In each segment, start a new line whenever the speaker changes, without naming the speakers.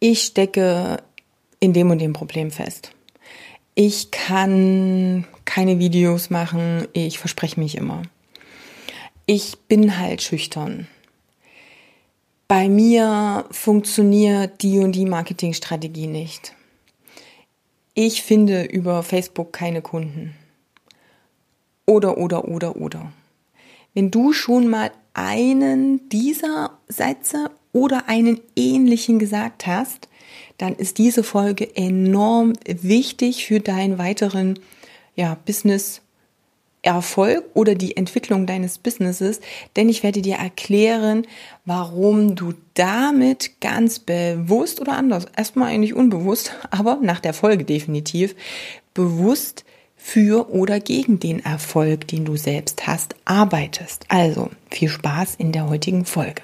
ich stecke in dem und dem Problem fest. Ich kann keine Videos machen, ich verspreche mich immer. Ich bin halt schüchtern. Bei mir funktioniert die und die Marketingstrategie nicht. Ich finde über Facebook keine Kunden. Oder, oder, oder, oder. Wenn du schon mal einen dieser Sätze oder einen ähnlichen gesagt hast, dann ist diese Folge enorm wichtig für deinen weiteren ja, Business Erfolg oder die Entwicklung deines Businesses, denn ich werde dir erklären, warum du damit ganz bewusst oder anders, erstmal eigentlich unbewusst, aber nach der Folge definitiv, bewusst für oder gegen den Erfolg, den du selbst hast, arbeitest. Also viel Spaß in der heutigen Folge.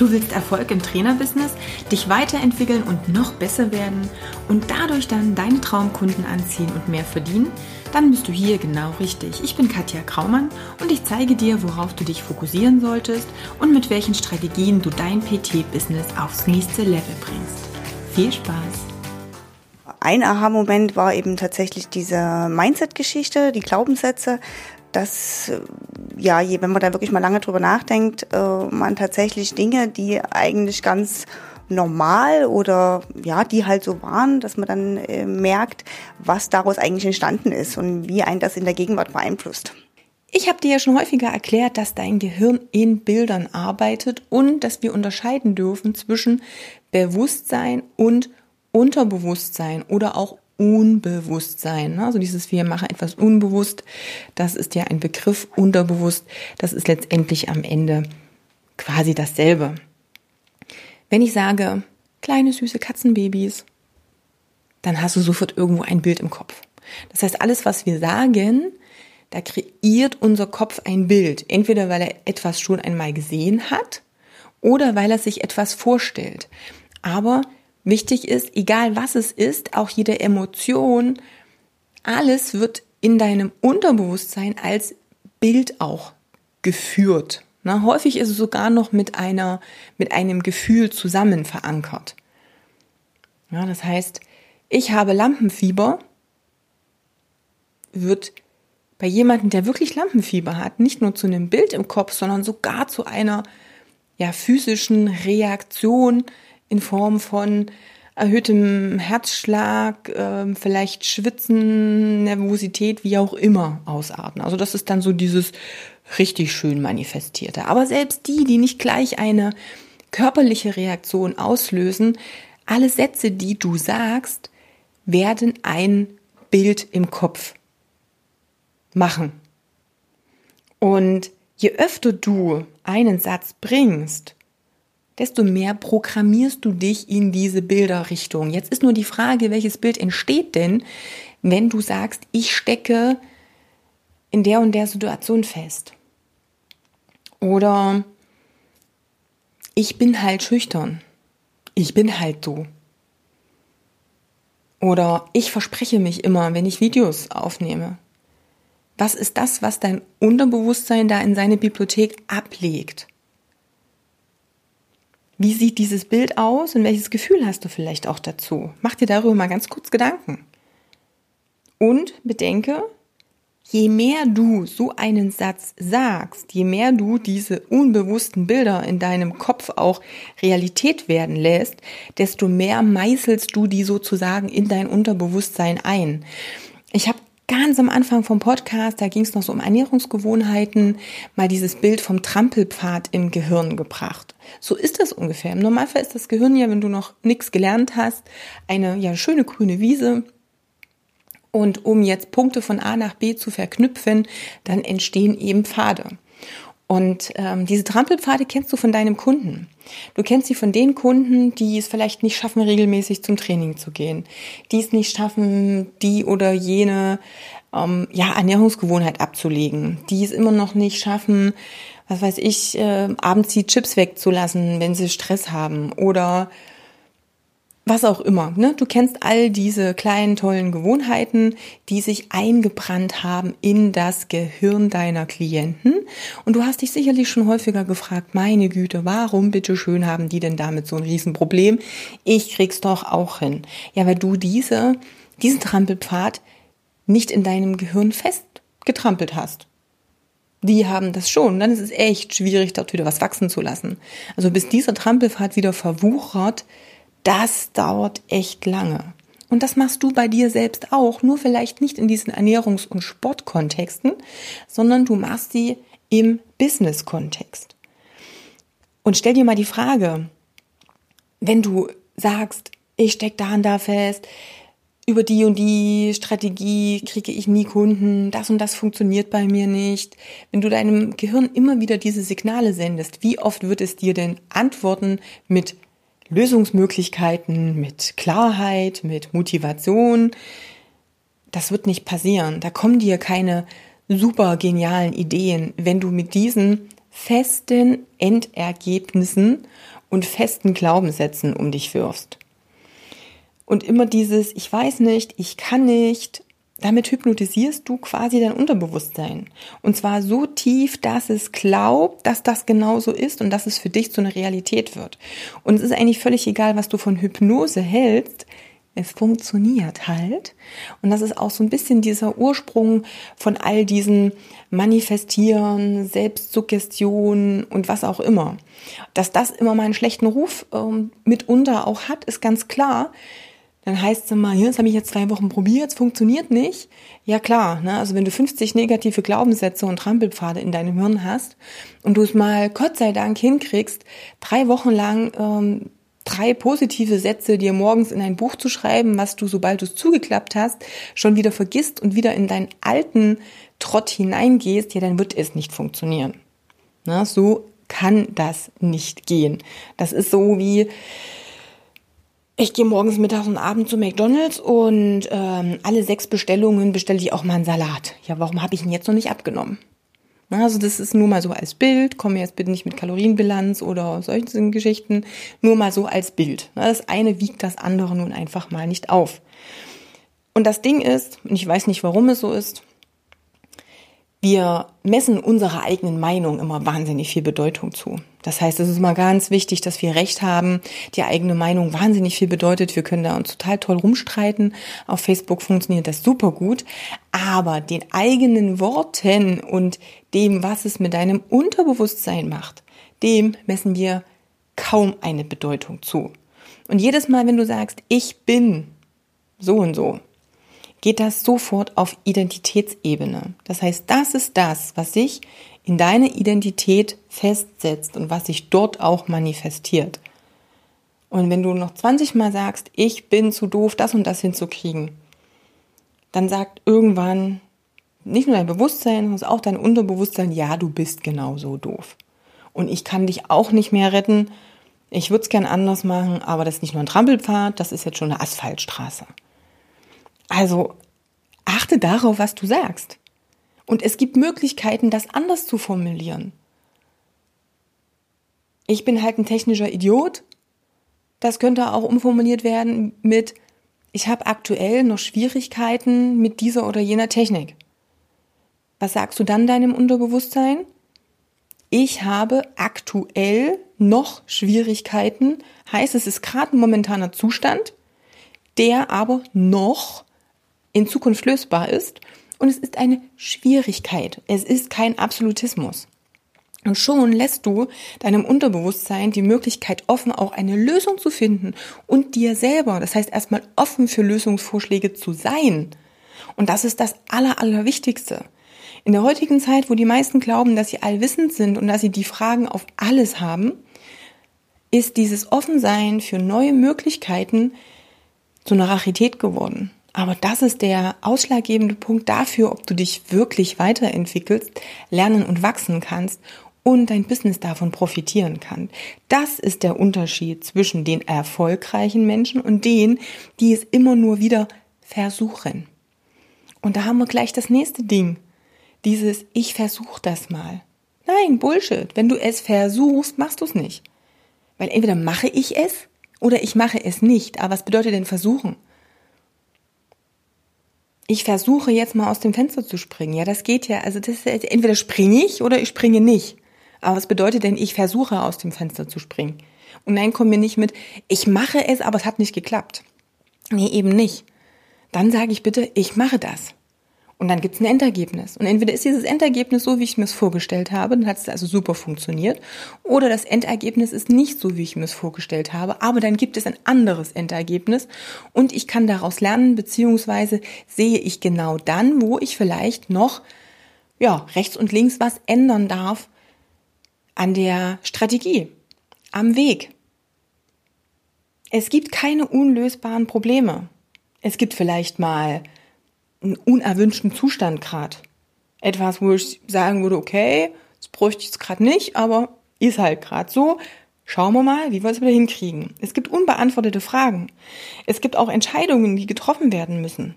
Du willst Erfolg im Trainerbusiness, dich weiterentwickeln und noch besser werden und dadurch dann deine Traumkunden anziehen und mehr verdienen? Dann bist du hier genau richtig. Ich bin Katja Kraumann und ich zeige dir, worauf du dich fokussieren solltest und mit welchen Strategien du dein PT-Business aufs nächste Level bringst. Viel Spaß!
Ein Aha-Moment war eben tatsächlich diese Mindset-Geschichte, die Glaubenssätze, dass ja, wenn man da wirklich mal lange drüber nachdenkt, äh, man tatsächlich Dinge, die eigentlich ganz normal oder ja, die halt so waren, dass man dann äh, merkt, was daraus eigentlich entstanden ist und wie ein das in der Gegenwart beeinflusst.
Ich habe dir ja schon häufiger erklärt, dass dein Gehirn in Bildern arbeitet und dass wir unterscheiden dürfen zwischen Bewusstsein und Unterbewusstsein oder auch Unbewusstsein. Also dieses wir machen etwas unbewusst, das ist ja ein Begriff unterbewusst, das ist letztendlich am Ende quasi dasselbe. Wenn ich sage, kleine süße Katzenbabys, dann hast du sofort irgendwo ein Bild im Kopf. Das heißt, alles, was wir sagen, da kreiert unser Kopf ein Bild. Entweder weil er etwas schon einmal gesehen hat oder weil er sich etwas vorstellt. Aber Wichtig ist, egal was es ist, auch jede Emotion, alles wird in deinem Unterbewusstsein als Bild auch geführt. Na, häufig ist es sogar noch mit einer, mit einem Gefühl zusammen verankert. Ja, das heißt, ich habe Lampenfieber, wird bei jemandem, der wirklich Lampenfieber hat, nicht nur zu einem Bild im Kopf, sondern sogar zu einer ja, physischen Reaktion, in Form von erhöhtem Herzschlag, äh, vielleicht Schwitzen, Nervosität, wie auch immer ausarten. Also das ist dann so dieses richtig schön manifestierte. Aber selbst die, die nicht gleich eine körperliche Reaktion auslösen, alle Sätze, die du sagst, werden ein Bild im Kopf machen. Und je öfter du einen Satz bringst, desto mehr programmierst du dich in diese Bilderrichtung. Jetzt ist nur die Frage, welches Bild entsteht denn, wenn du sagst, ich stecke in der und der Situation fest. Oder ich bin halt schüchtern. Ich bin halt so. Oder ich verspreche mich immer, wenn ich Videos aufnehme. Was ist das, was dein Unterbewusstsein da in seine Bibliothek ablegt? Wie sieht dieses Bild aus und welches Gefühl hast du vielleicht auch dazu? Mach dir darüber mal ganz kurz Gedanken. Und bedenke, je mehr du so einen Satz sagst, je mehr du diese unbewussten Bilder in deinem Kopf auch Realität werden lässt, desto mehr meißelst du die sozusagen in dein Unterbewusstsein ein. Ich habe ganz am Anfang vom Podcast, da ging es noch so um Ernährungsgewohnheiten, mal dieses Bild vom Trampelpfad im Gehirn gebracht. So ist das ungefähr. Im Normalfall ist das Gehirn ja, wenn du noch nichts gelernt hast, eine ja schöne grüne Wiese. Und um jetzt Punkte von A nach B zu verknüpfen, dann entstehen eben Pfade. Und ähm, diese Trampelpfade kennst du von deinem Kunden. Du kennst sie von den Kunden, die es vielleicht nicht schaffen, regelmäßig zum Training zu gehen, die es nicht schaffen, die oder jene ähm, ja, Ernährungsgewohnheit abzulegen, die es immer noch nicht schaffen, was weiß ich, äh, abends die Chips wegzulassen, wenn sie Stress haben oder was auch immer. Ne? Du kennst all diese kleinen, tollen Gewohnheiten, die sich eingebrannt haben in das Gehirn deiner Klienten. Und du hast dich sicherlich schon häufiger gefragt, meine Güte, warum bitteschön haben die denn damit so ein Riesenproblem? Ich krieg's doch auch hin. Ja, weil du diese, diesen Trampelpfad nicht in deinem Gehirn festgetrampelt hast. Die haben das schon. Dann ist es echt schwierig, dort wieder was wachsen zu lassen. Also bis dieser Trampelpfad wieder verwuchert, das dauert echt lange. Und das machst du bei dir selbst auch, nur vielleicht nicht in diesen Ernährungs- und Sportkontexten, sondern du machst sie im Business-Kontext. Und stell dir mal die Frage, wenn du sagst, ich steck da und da fest, über die und die Strategie kriege ich nie Kunden, das und das funktioniert bei mir nicht. Wenn du deinem Gehirn immer wieder diese Signale sendest, wie oft wird es dir denn antworten mit Lösungsmöglichkeiten, mit Klarheit, mit Motivation. Das wird nicht passieren. Da kommen dir keine super genialen Ideen, wenn du mit diesen festen Endergebnissen und festen Glaubenssätzen um dich wirfst. Und immer dieses, ich weiß nicht, ich kann nicht, damit hypnotisierst du quasi dein Unterbewusstsein. Und zwar so tief, dass es glaubt, dass das genauso ist und dass es für dich zu einer Realität wird. Und es ist eigentlich völlig egal, was du von Hypnose hältst. Es funktioniert halt. Und das ist auch so ein bisschen dieser Ursprung von all diesen Manifestieren, Selbstsuggestionen und was auch immer. Dass das immer mal einen schlechten Ruf ähm, mitunter auch hat, ist ganz klar dann heißt es immer, ja, das habe ich jetzt drei Wochen probiert, es funktioniert nicht. Ja klar, ne? also wenn du 50 negative Glaubenssätze und Trampelpfade in deinem Hirn hast und du es mal Gott sei Dank hinkriegst, drei Wochen lang ähm, drei positive Sätze dir morgens in ein Buch zu schreiben, was du, sobald du es zugeklappt hast, schon wieder vergisst und wieder in deinen alten Trott hineingehst, ja, dann wird es nicht funktionieren. Na, so kann das nicht gehen. Das ist so wie, ich gehe morgens, mittags und abends zu McDonalds und ähm, alle sechs Bestellungen bestelle ich auch mal einen Salat. Ja, warum habe ich ihn jetzt noch nicht abgenommen? Also das ist nur mal so als Bild, komme jetzt bitte nicht mit Kalorienbilanz oder solchen Geschichten, nur mal so als Bild. Das eine wiegt das andere nun einfach mal nicht auf. Und das Ding ist, und ich weiß nicht, warum es so ist, wir messen unserer eigenen Meinung immer wahnsinnig viel Bedeutung zu. Das heißt, es ist mal ganz wichtig, dass wir Recht haben. Die eigene Meinung wahnsinnig viel bedeutet. Wir können da uns total toll rumstreiten. Auf Facebook funktioniert das super gut. Aber den eigenen Worten und dem, was es mit deinem Unterbewusstsein macht, dem messen wir kaum eine Bedeutung zu. Und jedes Mal, wenn du sagst, ich bin so und so, geht das sofort auf Identitätsebene. Das heißt, das ist das, was sich in deine Identität festsetzt und was sich dort auch manifestiert. Und wenn du noch 20 Mal sagst, ich bin zu doof, das und das hinzukriegen, dann sagt irgendwann nicht nur dein Bewusstsein, sondern auch dein Unterbewusstsein, ja, du bist genauso doof. Und ich kann dich auch nicht mehr retten. Ich würde es gern anders machen, aber das ist nicht nur ein Trampelpfad, das ist jetzt schon eine Asphaltstraße. Also achte darauf, was du sagst. Und es gibt Möglichkeiten, das anders zu formulieren. Ich bin halt ein technischer Idiot. Das könnte auch umformuliert werden mit, ich habe aktuell noch Schwierigkeiten mit dieser oder jener Technik. Was sagst du dann deinem Unterbewusstsein? Ich habe aktuell noch Schwierigkeiten, heißt es ist gerade ein momentaner Zustand, der aber noch in Zukunft lösbar ist. Und es ist eine Schwierigkeit. Es ist kein Absolutismus. Und schon lässt du deinem Unterbewusstsein die Möglichkeit offen, auch eine Lösung zu finden und dir selber, das heißt erstmal offen für Lösungsvorschläge zu sein. Und das ist das Aller, Allerwichtigste. In der heutigen Zeit, wo die meisten glauben, dass sie allwissend sind und dass sie die Fragen auf alles haben, ist dieses Offensein für neue Möglichkeiten zu einer Rarität geworden. Aber das ist der ausschlaggebende Punkt dafür, ob du dich wirklich weiterentwickelst, lernen und wachsen kannst und dein Business davon profitieren kann. Das ist der Unterschied zwischen den erfolgreichen Menschen und denen, die es immer nur wieder versuchen. Und da haben wir gleich das nächste Ding. Dieses Ich versuch das mal. Nein, Bullshit. Wenn du es versuchst, machst du es nicht. Weil entweder mache ich es Oder ich mache es nicht. Aber was bedeutet denn versuchen? Ich versuche jetzt mal aus dem Fenster zu springen. Ja, das geht ja. Also das entweder springe ich oder ich springe nicht. Aber was bedeutet denn, ich versuche aus dem Fenster zu springen? Und nein, komm mir nicht mit, ich mache es, aber es hat nicht geklappt. Nee, eben nicht. Dann sage ich bitte, ich mache das. Und dann gibt's ein Endergebnis. Und entweder ist dieses Endergebnis so, wie ich mir es vorgestellt habe, dann hat es also super funktioniert, oder das Endergebnis ist nicht so, wie ich mir es vorgestellt habe, aber dann gibt es ein anderes Endergebnis und ich kann daraus lernen, beziehungsweise sehe ich genau dann, wo ich vielleicht noch ja, rechts und links was ändern darf an der Strategie, am Weg. Es gibt keine unlösbaren Probleme. Es gibt vielleicht mal einen unerwünschten Zustand gerade. Etwas, wo ich sagen würde, okay, das bräuchte ich jetzt gerade nicht, aber ist halt gerade so. Schauen wir mal, wie wir es wieder hinkriegen. Es gibt unbeantwortete Fragen. Es gibt auch Entscheidungen, die getroffen werden müssen.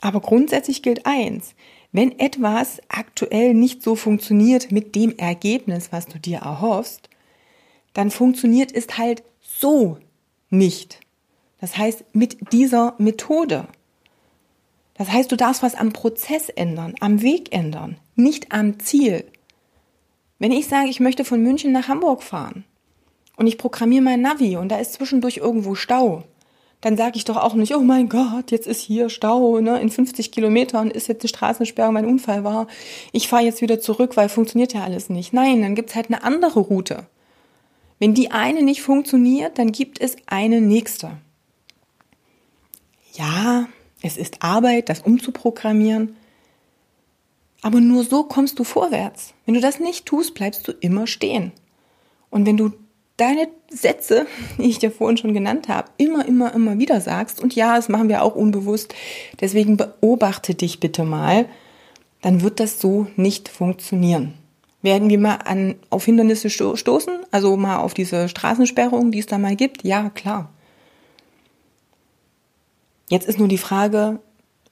Aber grundsätzlich gilt eins. Wenn etwas aktuell nicht so funktioniert mit dem Ergebnis, was du dir erhoffst, dann funktioniert es halt so nicht. Das heißt, mit dieser Methode. Das heißt, du darfst was am Prozess ändern, am Weg ändern, nicht am Ziel. Wenn ich sage, ich möchte von München nach Hamburg fahren und ich programmiere mein Navi und da ist zwischendurch irgendwo Stau, dann sage ich doch auch nicht, oh mein Gott, jetzt ist hier Stau, ne, in 50 Kilometern ist jetzt die Straßensperrung, mein Unfall war, ich fahre jetzt wieder zurück, weil funktioniert ja alles nicht. Nein, dann gibt's halt eine andere Route. Wenn die eine nicht funktioniert, dann gibt es eine nächste. Ja, es ist Arbeit, das umzuprogrammieren. Aber nur so kommst du vorwärts. Wenn du das nicht tust, bleibst du immer stehen. Und wenn du deine Sätze, die ich dir vorhin schon genannt habe, immer, immer, immer wieder sagst, und ja, das machen wir auch unbewusst, deswegen beobachte dich bitte mal, dann wird das so nicht funktionieren. Werden wir mal an, auf Hindernisse stoßen, also mal auf diese Straßensperrung, die es da mal gibt? Ja, klar. Jetzt ist nur die Frage,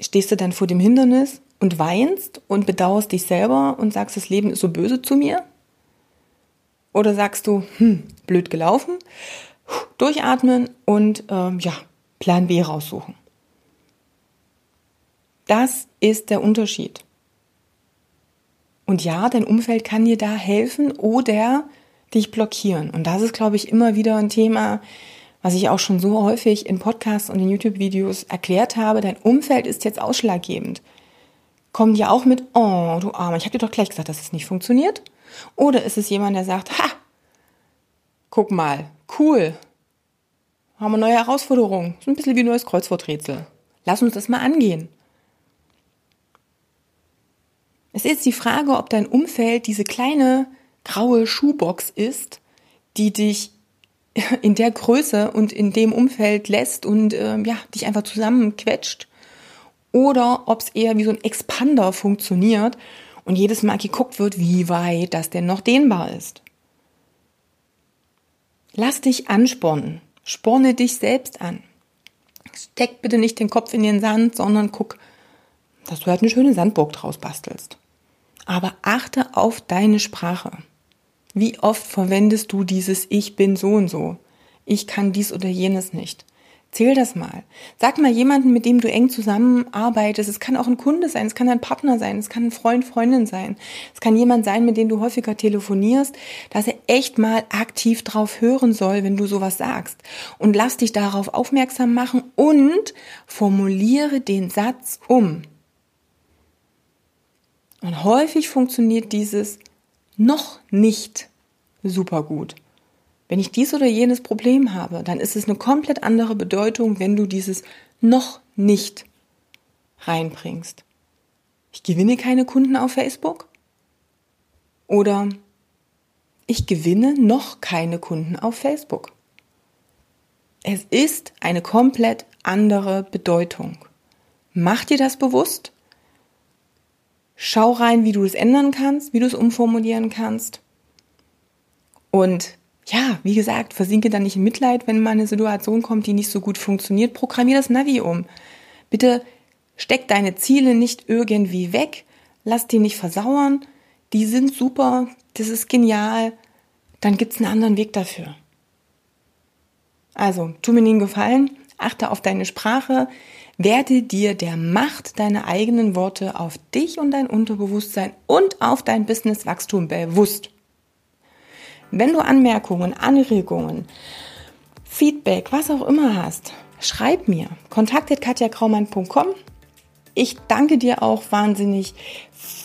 stehst du dann vor dem Hindernis und weinst und bedauerst dich selber und sagst, das Leben ist so böse zu mir? Oder sagst du, hm, blöd gelaufen, durchatmen und ähm, ja, Plan B raussuchen. Das ist der Unterschied. Und ja, dein Umfeld kann dir da helfen oder dich blockieren. Und das ist, glaube ich, immer wieder ein Thema, was ich auch schon so häufig in Podcasts und in YouTube-Videos erklärt habe. Dein Umfeld ist jetzt ausschlaggebend. Kommen die auch mit, oh, du Armer, ich habe dir doch gleich gesagt, dass es nicht funktioniert? Oder ist es jemand, der sagt, ha, guck mal, cool, haben wir neue Herausforderungen. So ein bisschen wie ein neues Kreuzworträtsel. Lass uns das mal angehen. Es ist die Frage, ob dein Umfeld diese kleine graue Schuhbox ist, die dich in der Größe und in dem Umfeld lässt und äh, ja, dich einfach zusammenquetscht. Oder ob es eher wie so ein Expander funktioniert und jedes Mal geguckt wird, wie weit das denn noch dehnbar ist. Lass dich anspornen. Sporne dich selbst an. Steck bitte nicht den Kopf in den Sand, sondern guck, dass du halt eine schöne Sandburg draus bastelst. Aber achte auf deine Sprache. Wie oft verwendest du dieses Ich bin so und so? Ich kann dies oder jenes nicht. Zähl das mal. Sag mal jemanden, mit dem du eng zusammenarbeitest. Es kann auch ein Kunde sein, es kann ein Partner sein, es kann ein Freund, Freundin sein. Es kann jemand sein, mit dem du häufiger telefonierst, dass er echt mal aktiv drauf hören soll, wenn du sowas sagst. Und lass dich darauf aufmerksam machen und formuliere den Satz um. Und häufig funktioniert dieses noch nicht super gut. Wenn ich dies oder jenes Problem habe, dann ist es eine komplett andere Bedeutung, wenn du dieses noch nicht reinbringst. Ich gewinne keine Kunden auf Facebook oder ich gewinne noch keine Kunden auf Facebook. Es ist eine komplett andere Bedeutung. Mach dir das bewusst Schau rein, wie du es ändern kannst, wie du es umformulieren kannst. Und ja, wie gesagt, versinke dann nicht in Mitleid, wenn mal eine Situation kommt, die nicht so gut funktioniert. Programmier das Navi um. Bitte steck deine Ziele nicht irgendwie weg. Lass die nicht versauern. Die sind super. Das ist genial. Dann gibt's einen anderen Weg dafür. Also, tu mir den Gefallen, achte auf deine Sprache, werde dir der Macht deiner eigenen Worte auf dich und dein Unterbewusstsein und auf dein Businesswachstum bewusst. Wenn du Anmerkungen, Anregungen, Feedback, was auch immer hast, schreib mir. Kontaktet katjakraumann.com. Ich danke dir auch wahnsinnig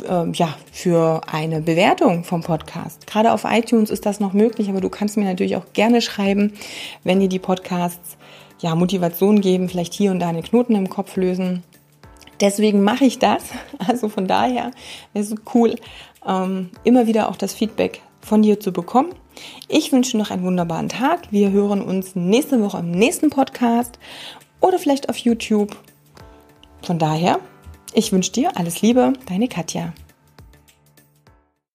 äh, ja, für eine Bewertung vom Podcast. Gerade auf iTunes ist das noch möglich, aber du kannst mir natürlich auch gerne schreiben, wenn dir die Podcasts ja, Motivation geben, vielleicht hier und da einen Knoten im Kopf lösen. Deswegen mache ich das. Also von daher ist es cool, ähm, immer wieder auch das Feedback von dir zu bekommen. Ich wünsche noch einen wunderbaren Tag. Wir hören uns nächste Woche im nächsten Podcast oder vielleicht auf YouTube. Von daher, ich wünsche dir alles Liebe, deine Katja.